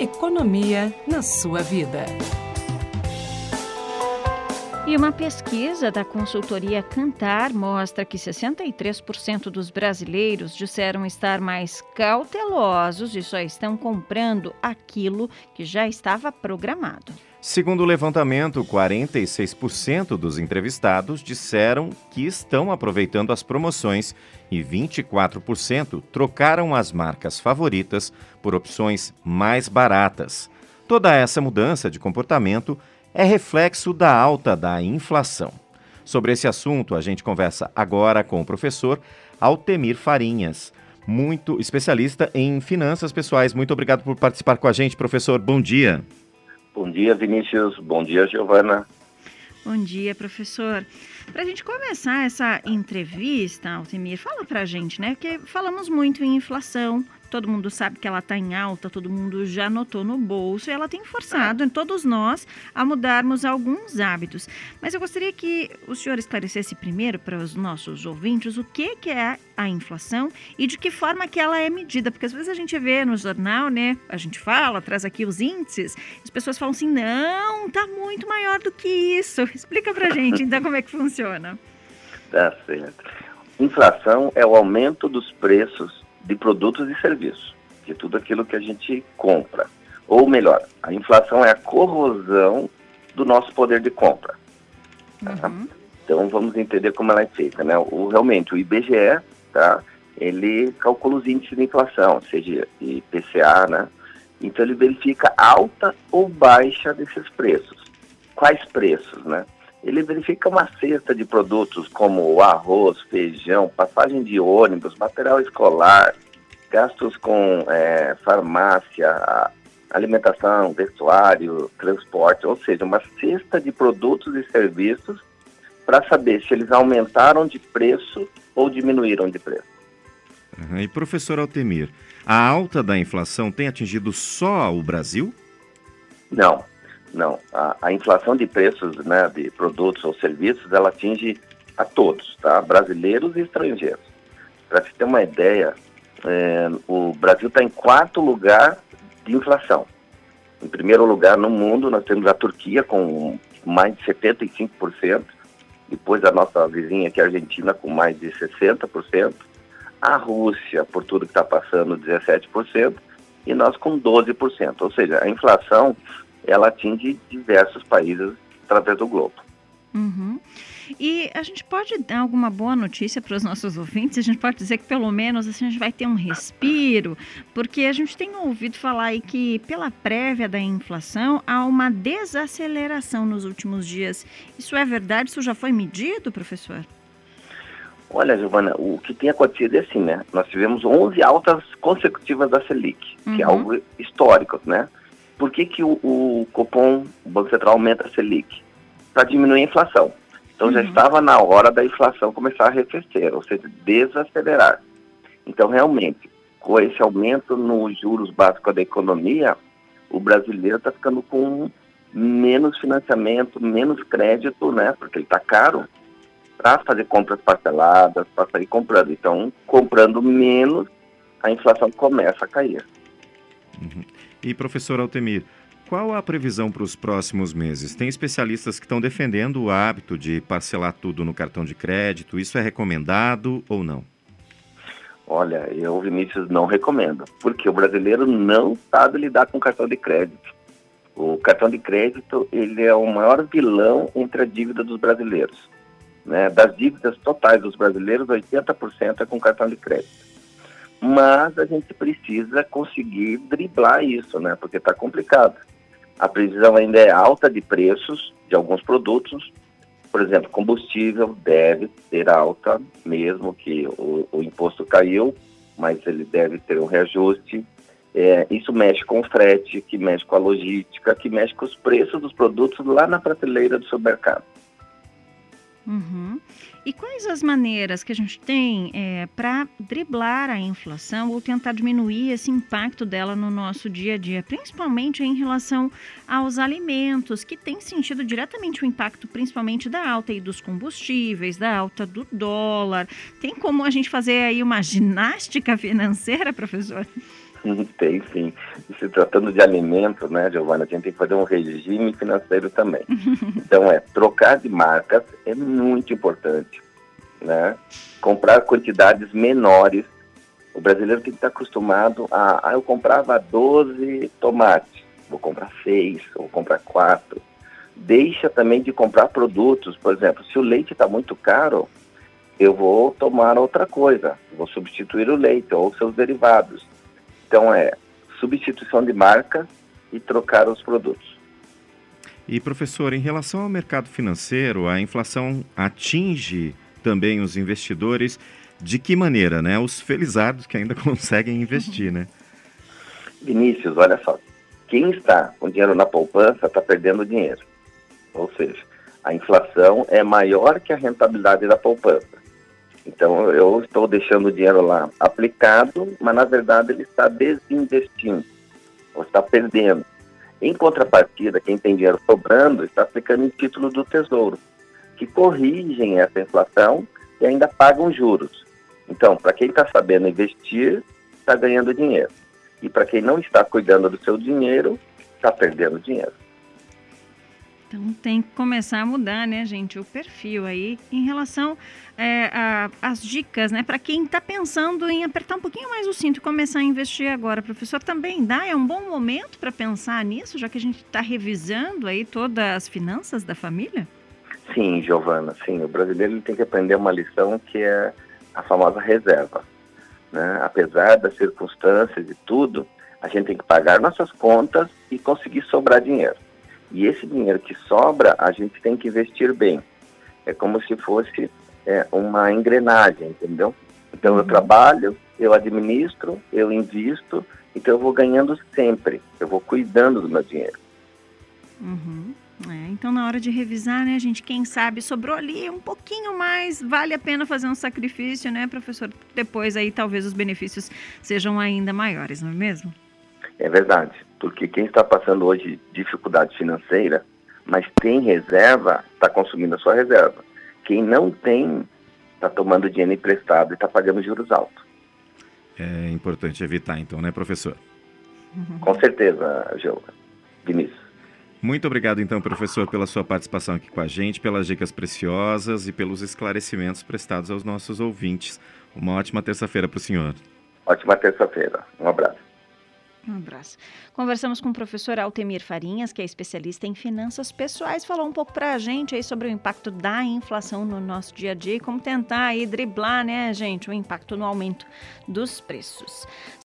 Economia na sua vida. E uma pesquisa da consultoria Cantar mostra que 63% dos brasileiros disseram estar mais cautelosos e só estão comprando aquilo que já estava programado. Segundo o levantamento, 46% dos entrevistados disseram que estão aproveitando as promoções e 24% trocaram as marcas favoritas por opções mais baratas. Toda essa mudança de comportamento é reflexo da alta da inflação. Sobre esse assunto, a gente conversa agora com o professor Altemir Farinhas, muito especialista em finanças pessoais. Muito obrigado por participar com a gente, professor. Bom dia. Bom dia, Vinícius. Bom dia, Giovana. Bom dia, professor. Para a gente começar essa entrevista, Altemir, fala para a gente, né? Porque falamos muito em inflação, todo mundo sabe que ela está em alta, todo mundo já notou no bolso e ela tem forçado todos nós a mudarmos alguns hábitos. Mas eu gostaria que o senhor esclarecesse primeiro para os nossos ouvintes o que, que é a inflação e de que forma que ela é medida, porque às vezes a gente vê no jornal, né, a gente fala, traz aqui os índices, as pessoas falam assim, não, está muito maior do que isso. Explica para gente então como é que funciona. Tá certo. Inflação é o aumento dos preços de produtos e serviços, de tudo aquilo que a gente compra. Ou melhor, a inflação é a corrosão do nosso poder de compra. Tá? Uhum. Então vamos entender como ela é feita, né? O, realmente, o IBGE, tá? Ele calcula os índices de inflação, seja IPCA, né? Então ele verifica alta ou baixa desses preços. Quais preços, né? Ele verifica uma cesta de produtos como arroz, feijão, passagem de ônibus, material escolar, gastos com é, farmácia, alimentação, vestuário, transporte, ou seja, uma cesta de produtos e serviços para saber se eles aumentaram de preço ou diminuíram de preço. Uhum. E professor Altemir, a alta da inflação tem atingido só o Brasil? Não, não, a, a, inflação de preços né, de produtos ou serviços, ela atinge a todos, tá? brasileiros e estrangeiros. Para se ter uma ideia, é, o Brasil está em quarto lugar de inflação. Em primeiro lugar no mundo, nós temos a Turquia com mais de 75%, depois a nossa vizinha aqui, a Argentina, com mais de 60%, a Rússia, por tudo que está passando, 17%, e nós com 12%. Ou seja, a inflação ela atinge diversos países através do globo. Uhum. E a gente pode dar alguma boa notícia para os nossos ouvintes? A gente pode dizer que pelo menos assim, a gente vai ter um respiro, porque a gente tem ouvido falar aí que pela prévia da inflação há uma desaceleração nos últimos dias. Isso é verdade? Isso já foi medido, professor? Olha, Giovana, o que tem acontecido é assim, né? Nós tivemos 11 altas consecutivas da Selic, uhum. que é uhum. algo histórico, né? Por que, que o, o Copom, o Banco Central, aumenta a Selic? Para diminuir a inflação. Então uhum. já estava na hora da inflação começar a arrefecer, ou seja, desacelerar. Então, realmente, com esse aumento nos juros básicos da economia, o brasileiro está ficando com menos financiamento, menos crédito, né? Porque ele está caro para fazer compras parceladas, para sair comprando. Então, comprando menos, a inflação começa a cair. Uhum. E professor Altemir, qual a previsão para os próximos meses? Tem especialistas que estão defendendo o hábito de parcelar tudo no cartão de crédito. Isso é recomendado ou não? Olha, eu, Vinícius, não recomendo, porque o brasileiro não sabe lidar com cartão de crédito. O cartão de crédito ele é o maior vilão entre a dívida dos brasileiros. Né? Das dívidas totais dos brasileiros, 80% é com cartão de crédito mas a gente precisa conseguir driblar isso, né? Porque está complicado. A previsão ainda é alta de preços de alguns produtos. Por exemplo, combustível deve ter alta, mesmo que o, o imposto caiu, mas ele deve ter um reajuste. É, isso mexe com o frete, que mexe com a logística, que mexe com os preços dos produtos lá na prateleira do supermercado. Uhum. E quais as maneiras que a gente tem é, para driblar a inflação ou tentar diminuir esse impacto dela no nosso dia a dia, principalmente em relação aos alimentos, que tem sentido diretamente o impacto, principalmente da alta aí dos combustíveis, da alta do dólar. Tem como a gente fazer aí uma ginástica financeira, professor? Tem sim. E se tratando de alimento, né, Giovana, a gente tem que fazer um regime financeiro também. então, é, trocar de marcas é muito importante, né? Comprar quantidades menores. O brasileiro tem que estar acostumado a, ah, eu comprava 12 tomates, vou comprar 6, vou comprar 4. Deixa também de comprar produtos, por exemplo, se o leite está muito caro, eu vou tomar outra coisa, vou substituir o leite ou seus derivados então é substituição de marca e trocar os produtos. E professor, em relação ao mercado financeiro, a inflação atinge também os investidores de que maneira, né? Os felizardos que ainda conseguem investir, né? Vinícius, olha só, quem está com dinheiro na poupança está perdendo dinheiro. Ou seja, a inflação é maior que a rentabilidade da poupança. Então eu estou deixando o dinheiro lá aplicado, mas na verdade ele está desinvestindo, ou está perdendo. Em contrapartida, quem tem dinheiro sobrando está aplicando em título do Tesouro, que corrigem essa inflação e ainda pagam juros. Então, para quem está sabendo investir, está ganhando dinheiro. E para quem não está cuidando do seu dinheiro, está perdendo dinheiro. Então tem que começar a mudar, né, gente, o perfil aí em relação é, às dicas, né, para quem está pensando em apertar um pouquinho mais o cinto e começar a investir agora. Professor, também dá, é um bom momento para pensar nisso, já que a gente está revisando aí todas as finanças da família? Sim, Giovana, sim. O brasileiro tem que aprender uma lição que é a famosa reserva. Né? Apesar das circunstâncias e tudo, a gente tem que pagar nossas contas e conseguir sobrar dinheiro. E esse dinheiro que sobra, a gente tem que investir bem. É como se fosse é, uma engrenagem, entendeu? Então eu uhum. trabalho, eu administro, eu invisto, então eu vou ganhando sempre, eu vou cuidando do meu dinheiro. Uhum. É, então, na hora de revisar, né, gente, quem sabe sobrou ali um pouquinho mais, vale a pena fazer um sacrifício, né, professor? Depois aí talvez os benefícios sejam ainda maiores, não é mesmo? É verdade, porque quem está passando hoje dificuldade financeira, mas tem reserva, está consumindo a sua reserva. Quem não tem, está tomando dinheiro emprestado e está pagando juros altos. É importante evitar, então, né, professor? Com certeza, Gil. Vinícius. Muito obrigado, então, professor, pela sua participação aqui com a gente, pelas dicas preciosas e pelos esclarecimentos prestados aos nossos ouvintes. Uma ótima terça-feira para o senhor. Ótima terça-feira. Um abraço. Um abraço. Conversamos com o professor Altemir Farinhas, que é especialista em finanças pessoais, falou um pouco para a gente aí sobre o impacto da inflação no nosso dia a dia e como tentar aí driblar, né, gente, o impacto no aumento dos preços.